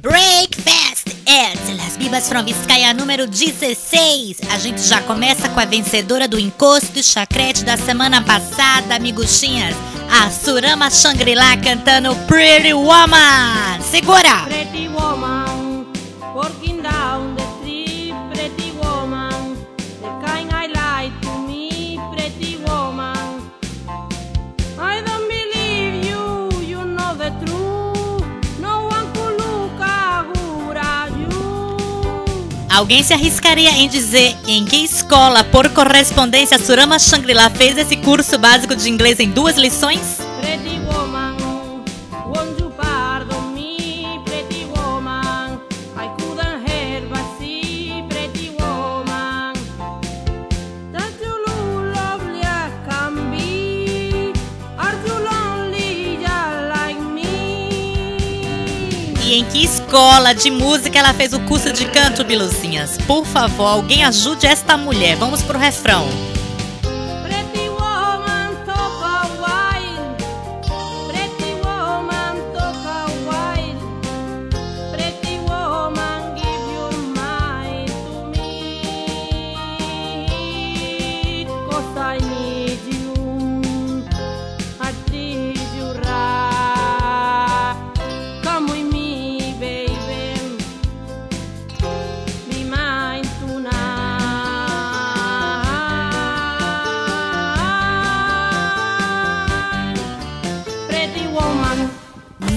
Breakfast at Las Bibas from Vizcaya número 16. A gente já começa com a vencedora do encosto e chacrete da semana passada, amiguchinhas. A Surama Shangri-La cantando Pretty Woman. Segura! Pretty woman, Alguém se arriscaria em dizer em que escola, por correspondência, Surama Shangri-La fez esse curso básico de inglês em duas lições? Que escola de música ela fez o curso de canto, Biluzinhas? Por favor, alguém ajude esta mulher. Vamos pro refrão.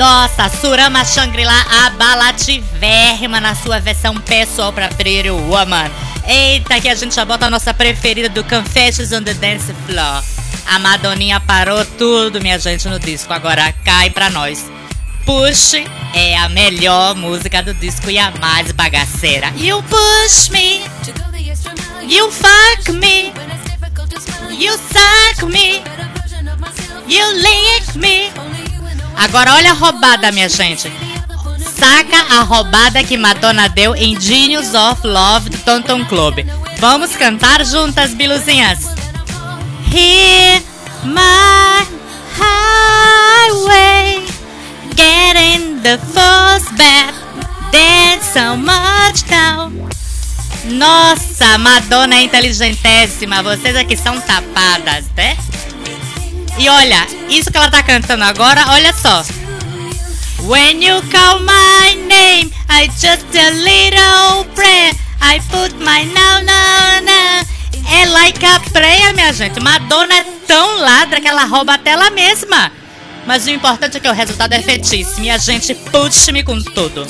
Nossa, Surama Shangri-La abalativérrima na sua versão pessoal pra Pretty Woman. Eita, que a gente já bota a nossa preferida do Confessions on the Dance Floor. A Madoninha parou tudo, minha gente, no disco. Agora cai pra nós. Push é a melhor música do disco e a mais bagaceira. You push me, you fuck me, you suck me, you lick me. Agora olha a roubada, minha gente. Saca a roubada que Madonna deu em Genius of Love do Tonton Club. Vamos cantar juntas, biluzinhas. Here, my highway, getting the first back, dance so much now. Nossa, Madonna é inteligentíssima. Vocês aqui são tapadas, né? E olha, isso que ela tá cantando agora, olha só. When you call my name, I just a little prayer. I put my now, now, now. É like a prayer, minha gente. Madonna é tão ladra que ela rouba até ela mesma. Mas o importante é que o resultado é fetíssimo e a gente puxa-me com tudo.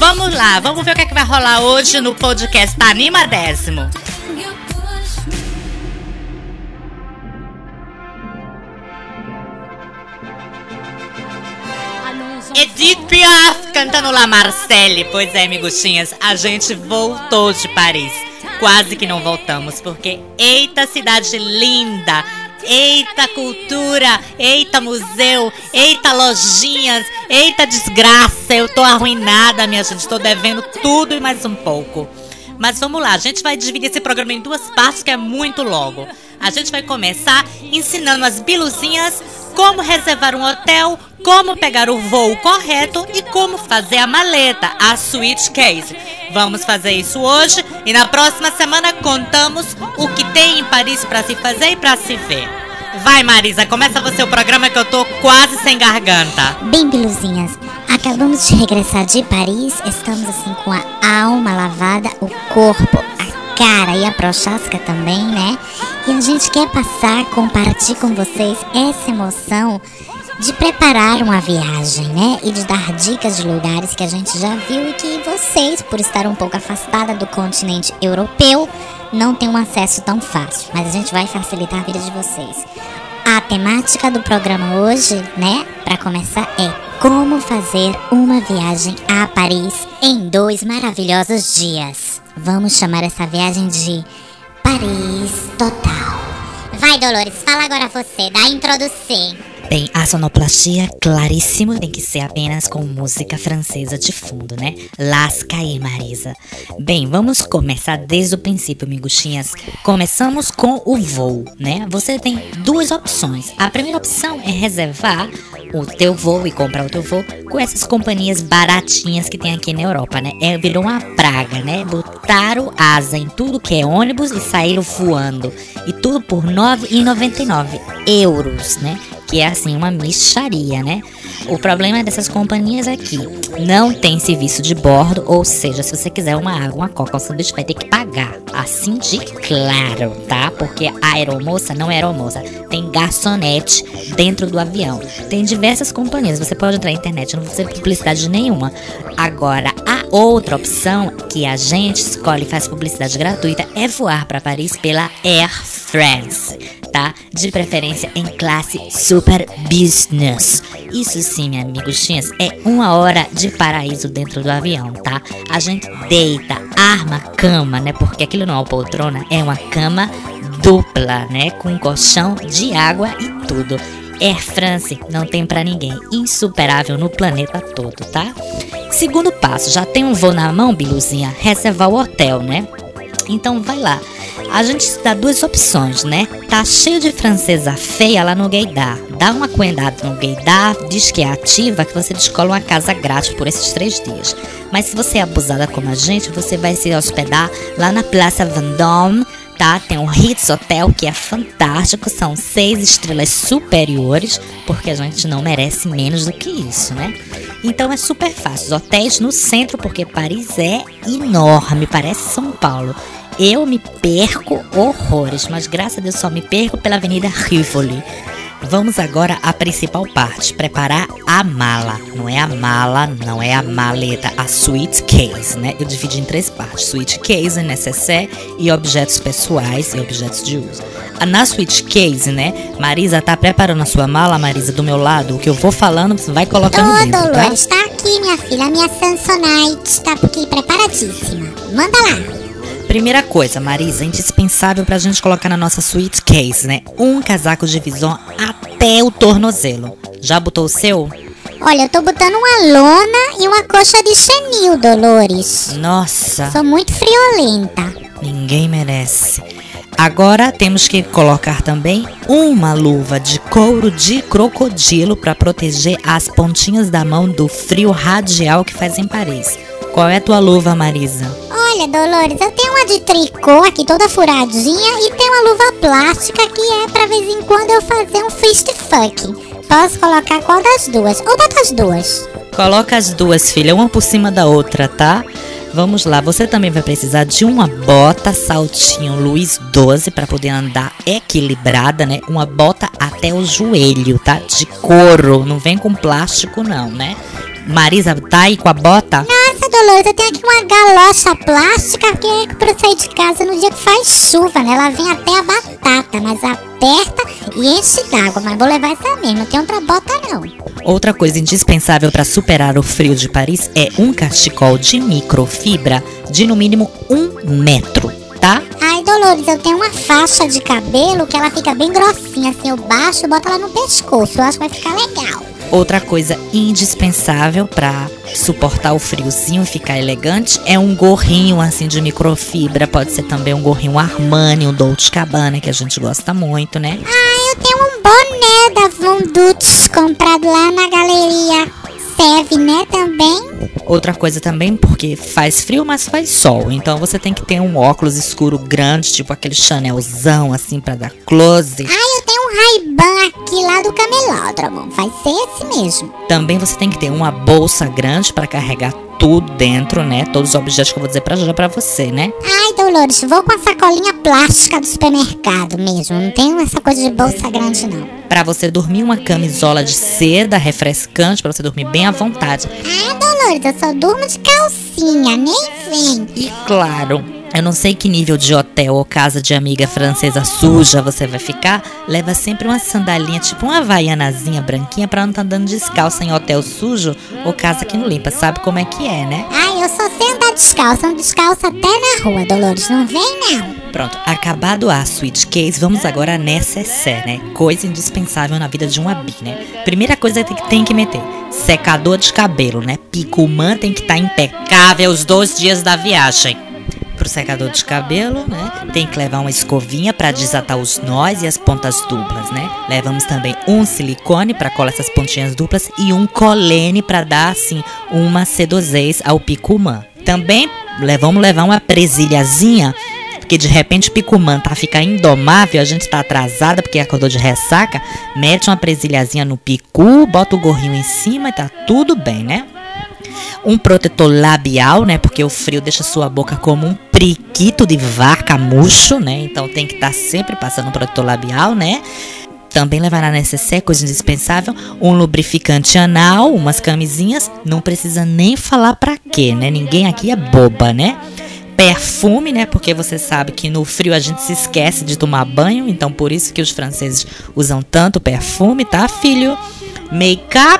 Vamos lá, vamos ver o que, é que vai rolar hoje no podcast Anima Décimo. Edith Piaf cantando La Marcelle. Pois é, miguxinhas, a gente voltou de Paris. Quase que não voltamos, porque eita cidade linda, eita cultura, eita museu, eita lojinhas, eita desgraça. Eu tô arruinada, minha gente, tô devendo tudo e mais um pouco. Mas vamos lá, a gente vai dividir esse programa em duas partes, que é muito logo. A gente vai começar ensinando as biluzinhas como reservar um hotel, como pegar o voo correto e como fazer a maleta, a suitcase. Vamos fazer isso hoje e na próxima semana contamos o que tem em Paris para se fazer e para se ver. Vai, Marisa, começa você o programa que eu tô quase sem garganta. Bem, Biluzinhas, acabamos de regressar de Paris, estamos assim com a alma lavada, o corpo, a cara e a prochasca também, né? E a gente quer passar, compartilhar com vocês essa emoção de preparar uma viagem, né? E de dar dicas de lugares que a gente já viu e que vocês, por estar um pouco afastada do continente europeu, não têm um acesso tão fácil. Mas a gente vai facilitar a vida de vocês. A temática do programa hoje, né, para começar é como fazer uma viagem a Paris em dois maravilhosos dias. Vamos chamar essa viagem de Paris Total. Vai, Dolores, fala agora você, dá a introdução. Bem, a sonoplastia, claríssimo, tem que ser apenas com música francesa de fundo, né? Lasca aí, Marisa. Bem, vamos começar desde o princípio, miguxinhas. Começamos com o voo, né? Você tem duas opções. A primeira opção é reservar o teu voo e comprar o teu voo com essas companhias baratinhas que tem aqui na Europa, né? É, virou uma praga, né? Botaram asa em tudo que é ônibus e saíram voando. E tudo por R$ 9,99 euros, né? Que é assim, uma micharia, né? O problema dessas companhias é não tem serviço de bordo, ou seja, se você quiser uma água, uma coca, um sanduíche, vai ter que pagar. Assim de claro, tá? Porque a aeromoça não é aeromoça. Tem garçonete dentro do avião. Tem diversas companhias. Você pode entrar na internet, não precisa publicidade nenhuma. Agora, a outra opção que a gente escolhe e faz publicidade gratuita é voar para Paris pela Air France tá? De preferência em classe super business. Isso sim, minha amigos, é uma hora de paraíso dentro do avião, tá? A gente deita, arma cama, né? Porque aquilo não é uma poltrona, é uma cama dupla, né? Com colchão de água e tudo. Air France não tem para ninguém, insuperável no planeta todo, tá? Segundo passo, já tem um voo na mão, Biluzinha? Reservar o hotel, né? Então vai lá. A gente dá duas opções, né? Tá cheio de francesa feia lá no Gaydar. Dá uma coendada no Gaydar, diz que é ativa, que você descola uma casa grátis por esses três dias. Mas se você é abusada como a gente, você vai se hospedar lá na Praça Vendôme, tá? Tem um Ritz Hotel que é fantástico, são seis estrelas superiores, porque a gente não merece menos do que isso, né? Então é super fácil. Os hotéis no centro, porque Paris é enorme, parece São Paulo. Eu me perco horrores, mas graças a Deus só me perco pela Avenida Rivoli. Vamos agora à principal parte, preparar a mala. Não é a mala, não é a maleta, a suite case, né? Eu dividi em três partes: suite case, necessaire e objetos pessoais e objetos de uso. Na suite case, né? Marisa tá preparando a sua mala, Marisa, do meu lado. O que eu vou falando, você vai colocando Ô, dentro, tá? Dolores, tá aqui, minha filha. A minha Samsonite tá aqui preparadíssima. Manda lá. Primeira coisa, Marisa, indispensável pra gente colocar na nossa suite case, né? Um casaco de vison até o tornozelo. Já botou o seu? Olha, eu tô botando uma lona e uma coxa de chenil, Dolores. Nossa, Sou muito friolenta. ninguém merece. Agora temos que colocar também uma luva de couro de crocodilo para proteger as pontinhas da mão do frio radial que faz em Paris. Qual é a tua luva, Marisa? Olha, Dolores, eu tenho uma de tricô aqui toda furadinha e tenho uma luva plástica que é pra vez em quando eu fazer um fist fuck. Posso colocar qual das duas? Ou bota as duas. Coloca as duas, filha, uma por cima da outra, tá? Vamos lá, você também vai precisar de uma bota saltinho Luiz 12 para poder andar equilibrada, né? Uma bota até o joelho, tá? De couro, não vem com plástico não, né? Marisa, tá aí com a bota? Nossa, Dolores, eu tenho aqui uma galocha plástica que é pra eu sair de casa no dia que faz chuva, né? Ela vem até a batata, mas aperta e enche d'água. Mas vou levar essa mesmo, não tem outra bota não. Outra coisa indispensável para superar o frio de Paris é um cachecol de microfibra de no mínimo um metro, tá? Ai, Dolores, eu tenho uma faixa de cabelo que ela fica bem grossinha, assim, eu baixo e boto ela no pescoço. Eu acho que vai ficar legal. Outra coisa indispensável para suportar o friozinho e ficar elegante é um gorrinho assim de microfibra. Pode ser também um gorrinho Armani, um Dolce Gabbana, que a gente gosta muito, né? Ai, eu tenho um boné da Vondutz comprado lá na galeria Seve, né, também. Outra coisa também, porque faz frio, mas faz sol. Então você tem que ter um óculos escuro grande, tipo aquele Chanelzão, assim, para dar close. Ai, Ray-Ban aqui lá do camelódromo. Vai ser esse mesmo. Também você tem que ter uma bolsa grande para carregar tudo dentro, né? Todos os objetos que eu vou dizer pra já para você, né? Ai, Dolores, vou com a sacolinha plástica do supermercado mesmo. Não tenho essa coisa de bolsa grande, não. Para você dormir uma camisola de seda refrescante para você dormir bem à vontade. Ah, Dolores, eu só durmo de calcinha, nem vem. E claro, eu não sei que nível de hotel ou casa de amiga francesa suja você vai ficar, leva sempre uma sandalinha, tipo uma havaianazinha branquinha pra não estar andando descalça em hotel sujo ou casa que não limpa. Sabe como é que é, né? Ai, eu só sei andar descalça, ando descalça até na rua, Dolores. Não vem, não. Pronto, acabado a suite case, vamos agora à necessaire, né? Coisa indispensável na vida de uma bi, né? Primeira coisa que tem que meter, secador de cabelo, né? Picumã tem que estar impecável os dois dias da viagem. Pro secador de cabelo, né? Tem que levar uma escovinha para desatar os nós e as pontas duplas, né? Levamos também um silicone para colar essas pontinhas duplas e um colene para dar assim uma sedosez ao picumã. Também vamos levar uma presilhazinha porque de repente Picumã tá ficar indomável, a gente tá atrasada porque acordou de ressaca, mete uma presilhazinha no picu, bota o gorrinho em cima e tá tudo bem, né? Um protetor labial, né? Porque o frio deixa sua boca como um priquito de vaca murcho, né? Então tem que estar tá sempre passando protetor labial, né? Também levar na necessaire, coisa indispensável, um lubrificante anal, umas camisinhas, não precisa nem falar para quê, né? Ninguém aqui é boba, né? perfume, né? Porque você sabe que no frio a gente se esquece de tomar banho, então por isso que os franceses usam tanto perfume, tá, filho? Make-up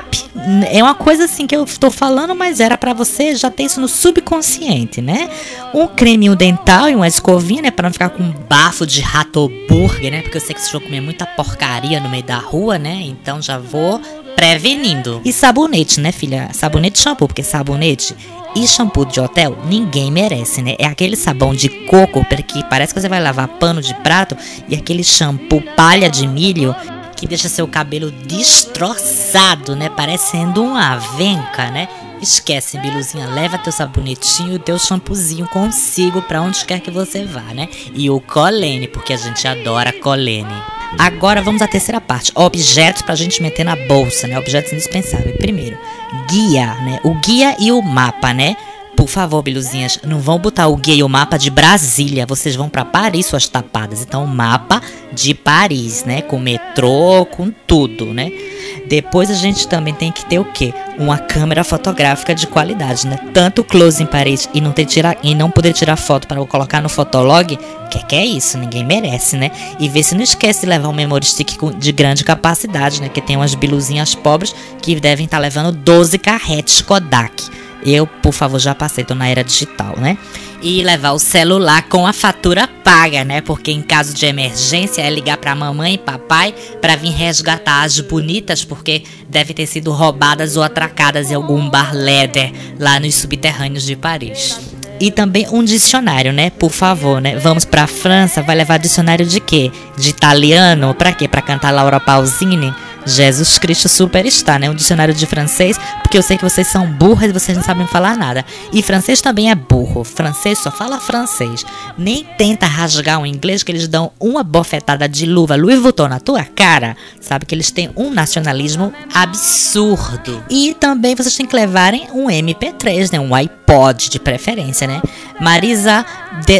é uma coisa assim que eu estou falando, mas era para você já ter isso no subconsciente, né? Um creminho dental e uma escovinha, né? Para não ficar com um bafo de rato burger, né? Porque eu sei que vocês vão comer muita porcaria no meio da rua, né? Então já vou prevenindo. E sabonete, né, filha? Sabonete e shampoo, porque sabonete e shampoo de hotel, ninguém merece, né? É aquele sabão de coco, porque parece que você vai lavar pano de prato, e aquele shampoo palha de milho que deixa seu cabelo destroçado, né? Parecendo uma avenca, né? Esquece, Biluzinha, leva teu sabonetinho e teu shampoozinho consigo para onde quer que você vá, né? E o colene, porque a gente adora colene. Agora vamos à terceira parte, objetos para a gente meter na bolsa, né? Objetos indispensáveis. Primeiro, guia, né? O guia e o mapa, né? Por favor, biluzinhas, não vão botar o guia e o mapa de Brasília. Vocês vão para Paris, suas tapadas. Então, mapa de Paris, né? Com metrô, com tudo, né? Depois a gente também tem que ter o quê? Uma câmera fotográfica de qualidade, né? Tanto close em Paris e não, ter tira, e não poder tirar foto para colocar no Fotolog, que que é isso? Ninguém merece, né? E ver se não esquece de levar um memory stick de grande capacidade, né? Que tem umas biluzinhas pobres que devem estar tá levando 12 carretes Kodak. Eu, por favor, já passei, tô na era digital, né? E levar o celular com a fatura paga, né? Porque em caso de emergência é ligar para mamãe e papai para vir resgatar as bonitas, porque deve ter sido roubadas ou atracadas em algum bar leather lá nos subterrâneos de Paris. E também um dicionário, né? Por favor, né? Vamos para a França, vai levar dicionário de quê? De italiano? Para quê? Para cantar Laura Pausini? Jesus Cristo Superstar, né? Um dicionário de francês, porque eu sei que vocês são burras e vocês não sabem falar nada. E francês também é burro. Francês só fala francês. Nem tenta rasgar o inglês, que eles dão uma bofetada de luva Louis Vuitton na tua cara. Sabe que eles têm um nacionalismo absurdo. E também vocês têm que levarem um MP3, né? Um iPod de preferência, né? Marisa,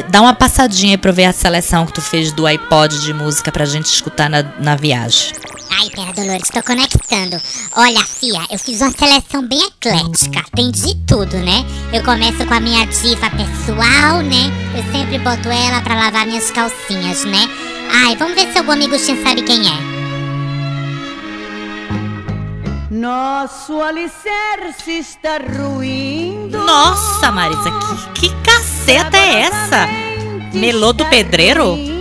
dá uma passadinha aí pra eu ver a seleção que tu fez do iPod de música pra gente escutar na, na viagem. Ai, pera, Dolores, tô conectando. Olha, Fia, eu fiz uma seleção bem eclética. Tem de tudo, né? Eu começo com a minha diva pessoal, né? Eu sempre boto ela pra lavar minhas calcinhas, né? Ai, vamos ver se algum amiguinho sabe quem é. Nosso alicerce está ruindo. Nossa, Marisa, que, que caceta é essa? Melô do pedreiro?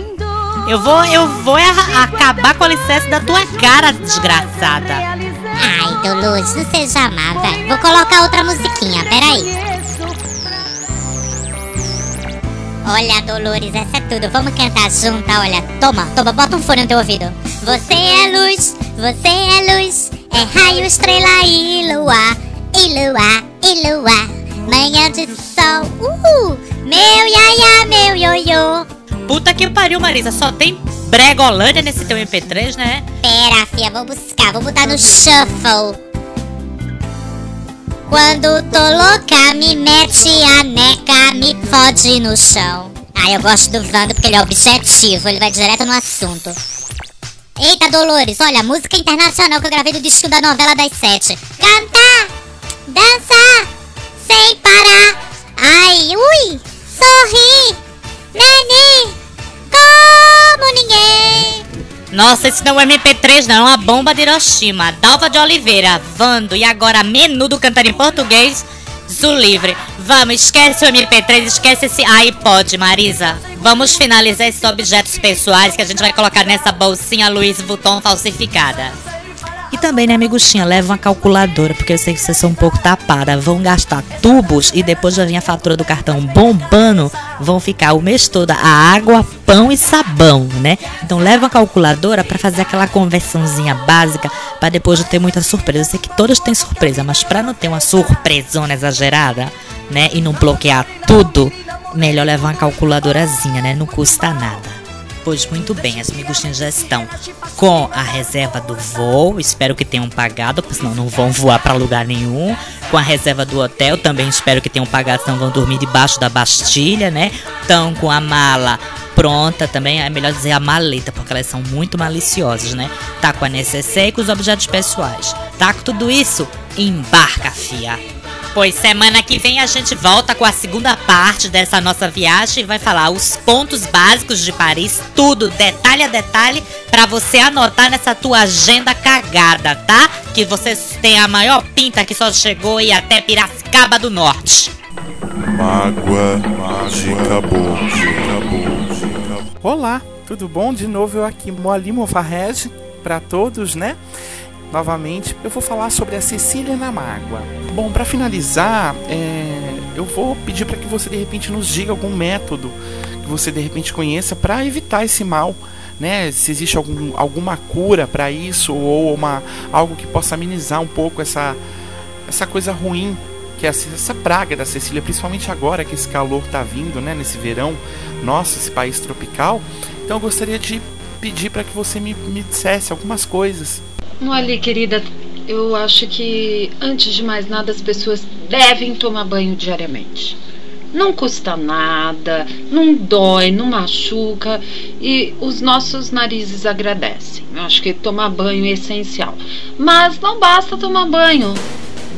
Eu vou, eu vou acabar com o alicerce da tua cara, desgraçada. Ai, Dolores, não seja má, velho. Vou colocar outra musiquinha, peraí. Olha, Dolores, essa é tudo. Vamos cantar junto, olha. Toma, toma, bota um fone no teu ouvido. Você é luz, você é luz. É raio, estrela e lua. E lua, e lua. Manhã de sol. Uhul. Meu iaia, meu ioiô. Puta que pariu, Marisa. Só tem Bregolândia nesse teu MP3, né? Pera, fia, vou buscar. Vou botar no shuffle. Quando tô louca, me mete a neca, me fode no chão. Ah, eu gosto do Vando porque ele é objetivo, ele vai direto no assunto. Eita, Dolores, olha, música internacional que eu gravei do disco da novela das sete. Cantar, dançar, sem parar. Ai, ui, sorri, neném. Nossa, esse não é MP3, não, é uma bomba de Hiroshima. Dalva de Oliveira, Vando e agora Menudo cantando em português. Zu livre. Vamos, esquece o MP3, esquece esse iPod, Marisa. Vamos finalizar esses objetos pessoais que a gente vai colocar nessa bolsinha Louis Vuitton falsificada. E também, né, amiguinha, leva uma calculadora, porque eu sei que vocês são um pouco tapadas. Vão gastar tubos e depois já vem a fatura do cartão bombando. Vão ficar o mês todo a água, pão e sabão, né? Então leva uma calculadora para fazer aquela conversãozinha básica para depois não ter muita surpresa. Eu sei que todos têm surpresa, mas para não ter uma surpresona exagerada, né, e não bloquear tudo, melhor levar uma calculadorazinha, né? Não custa nada. Pois muito bem, as miguxinhas já estão com a reserva do voo. Espero que tenham pagado, porque senão não vão voar para lugar nenhum. Com a reserva do hotel, também espero que tenham pagado, senão vão dormir debaixo da Bastilha, né? Estão com a mala pronta também, é melhor dizer a maleta, porque elas são muito maliciosas, né? Tá com a necessaire e com os objetos pessoais. Tá com tudo isso? Embarca, fia! Pois semana que vem a gente volta com a segunda parte dessa nossa viagem e vai falar os pontos básicos de Paris, tudo, detalhe a detalhe, para você anotar nessa tua agenda cagada, tá? Que você tem a maior pinta que só chegou e até Piracicaba do Norte. Mágoa de Cabo. Olá, tudo bom? De novo eu aqui, Moali Mofarrege, para todos, né? Novamente, eu vou falar sobre a Cecília na Mágoa. Bom, para finalizar, é, eu vou pedir para que você de repente nos diga algum método que você de repente conheça para evitar esse mal. Né, se existe algum, alguma cura para isso ou uma, algo que possa amenizar um pouco essa, essa coisa ruim que é essa praga da Cecília, principalmente agora que esse calor está vindo, né, nesse verão, nosso, esse país tropical. Então eu gostaria de pedir para que você me, me dissesse algumas coisas Olha, querida, eu acho que antes de mais nada as pessoas devem tomar banho diariamente. Não custa nada, não dói, não machuca e os nossos narizes agradecem. Eu acho que tomar banho é essencial. Mas não basta tomar banho,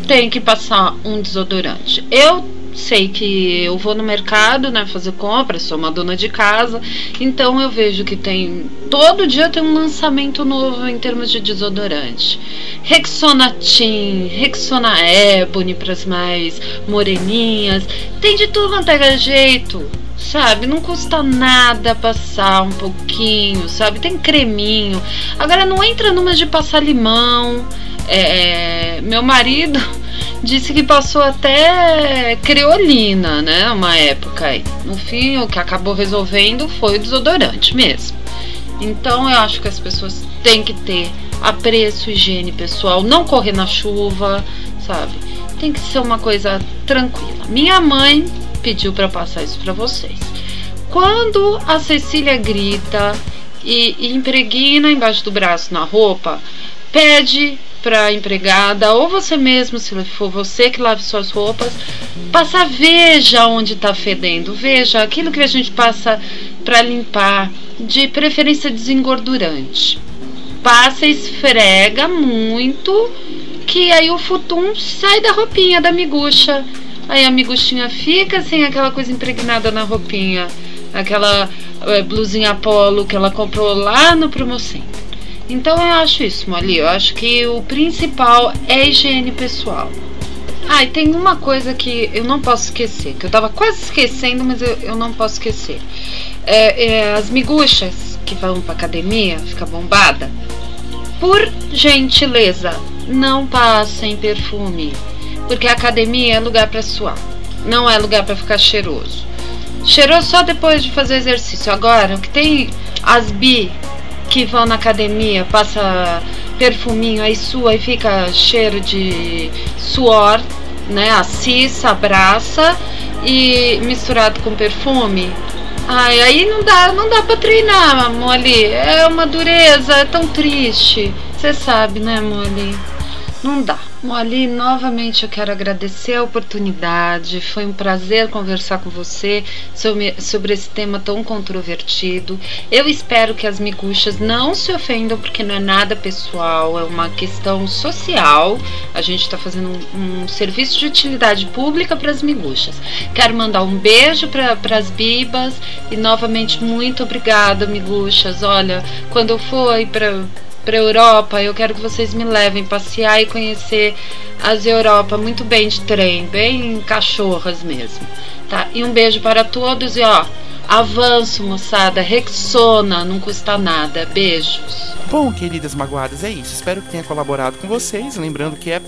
tem que passar um desodorante. Eu sei que eu vou no mercado, né, fazer compras, sou uma dona de casa, então eu vejo que tem todo dia tem um lançamento novo em termos de desodorante. Rexona Team, Rexona Ebony para as mais moreninhas, tem de tudo quanto é jeito. Sabe, não custa nada passar um pouquinho, sabe? Tem creminho. Agora não entra numa de passar limão. É, meu marido disse que passou até creolina, né? Uma época aí. No fim, o que acabou resolvendo foi o desodorante mesmo. Então eu acho que as pessoas têm que ter apreço, higiene pessoal, não correr na chuva, sabe? Tem que ser uma coisa tranquila. Minha mãe pediu para passar isso para vocês. Quando a Cecília grita e, e impregna embaixo do braço na roupa, pede para a empregada ou você mesmo, se for você que lave suas roupas, passa veja onde está fedendo, veja aquilo que a gente passa para limpar, de preferência desengordurante. Passa, esfrega muito, que aí o futum sai da roupinha da miguxa. Aí a miguxinha fica sem aquela coisa impregnada na roupinha, aquela é, blusinha polo que ela comprou lá no promocentro. Então eu acho isso, Molly. Eu acho que o principal é higiene pessoal. Ah, e tem uma coisa que eu não posso esquecer, que eu tava quase esquecendo, mas eu, eu não posso esquecer. É, é, as miguxas que vão pra academia, fica bombada. Por gentileza, não passem perfume. Porque a academia é lugar para suar, não é lugar para ficar cheiroso. Cheiroso só depois de fazer exercício. Agora, o que tem as bi que vão na academia, passa perfuminho aí sua e fica cheiro de suor, né? Assissa, abraça e misturado com perfume. Ai, aí não dá, não dá pra treinar, Molly. É uma dureza, é tão triste. Você sabe, né, Molly? Não dá. Moali, novamente eu quero agradecer a oportunidade. Foi um prazer conversar com você sobre, sobre esse tema tão controvertido. Eu espero que as miguxas não se ofendam, porque não é nada pessoal, é uma questão social. A gente está fazendo um, um, serviço de utilidade pública para as miguxas. Quero mandar um beijo para as bibas e novamente muito obrigada, miguxas. Olha, quando eu for para para Europa, eu quero que vocês me levem passear e conhecer as Europa muito bem de trem, bem cachorras mesmo, tá? E um beijo para todos e ó, Avanço, moçada. Rexona, não custa nada. Beijos. Bom, queridas magoadas, é isso. Espero que tenha colaborado com vocês. Lembrando que é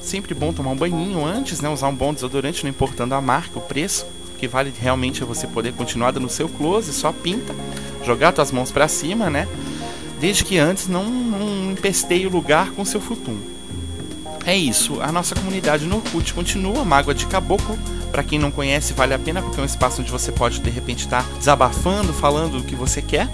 sempre bom tomar um banhinho antes, né? Usar um bom desodorante, não importando a marca, o preço. O que vale realmente é você poder continuar no seu close, só pinta, jogar suas mãos para cima, né? Desde que antes não, não empesteie o lugar com seu futum. É isso, a nossa comunidade no Orkut continua, Mágoa de Caboclo. Para quem não conhece, vale a pena porque é um espaço onde você pode de repente estar tá desabafando, falando o que você quer.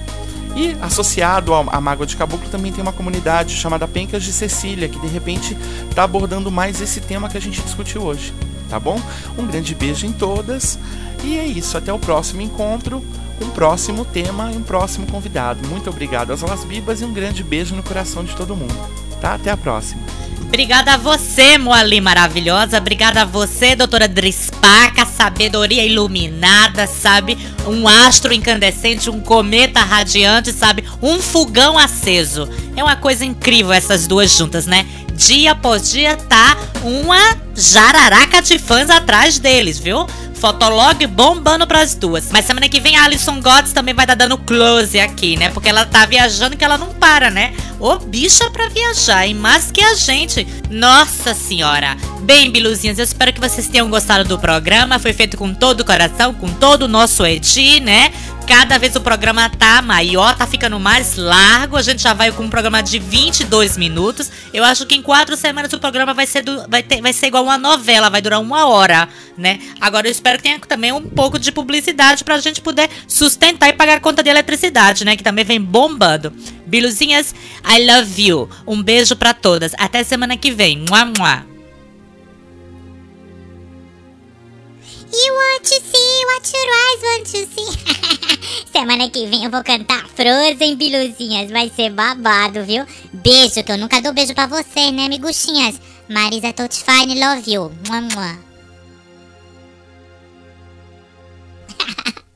E associado à Mágoa de Caboclo também tem uma comunidade chamada Pencas de Cecília, que de repente está abordando mais esse tema que a gente discutiu hoje. Tá bom? Um grande beijo em todas. E é isso, até o próximo encontro, um próximo tema e um próximo convidado. Muito obrigado às Las Bibas e um grande beijo no coração de todo mundo. Tá? Até a próxima. Obrigada a você, Moali maravilhosa. Obrigada a você, doutora Drispaca, sabedoria iluminada, sabe? Um astro incandescente, um cometa radiante, sabe? Um fogão aceso. É uma coisa incrível essas duas juntas, né? Dia após dia tá uma jararaca de fãs atrás deles, viu? Fotolog bombando pras duas. Mas semana que vem a Alison Gods também vai dar dando close aqui, né? Porque ela tá viajando que ela não para, né? Ô bicha pra viajar, hein? Mais que a gente. Nossa senhora. Bem, biluzinhas, eu espero que vocês tenham gostado do programa. Foi feito com todo o coração, com todo o nosso eti, né? Cada vez o programa tá maior, tá ficando mais largo. A gente já vai com um programa de 22 minutos. Eu acho que em quatro semanas o programa vai ser, do, vai, ter, vai ser igual uma novela, vai durar uma hora, né? Agora eu espero que tenha também um pouco de publicidade pra gente poder sustentar e pagar conta de eletricidade, né? Que também vem bombando. Biluzinhas, I love you. Um beijo para todas. Até semana que vem. Mua, mua. You want to see what your eyes want to see. Semana que vem eu vou cantar Frozen Biluzinhas. Vai ser babado, viu? Beijo, que eu nunca dou beijo pra você, né, miguxinhas? Marisa Totfine, love you. Mua, mua.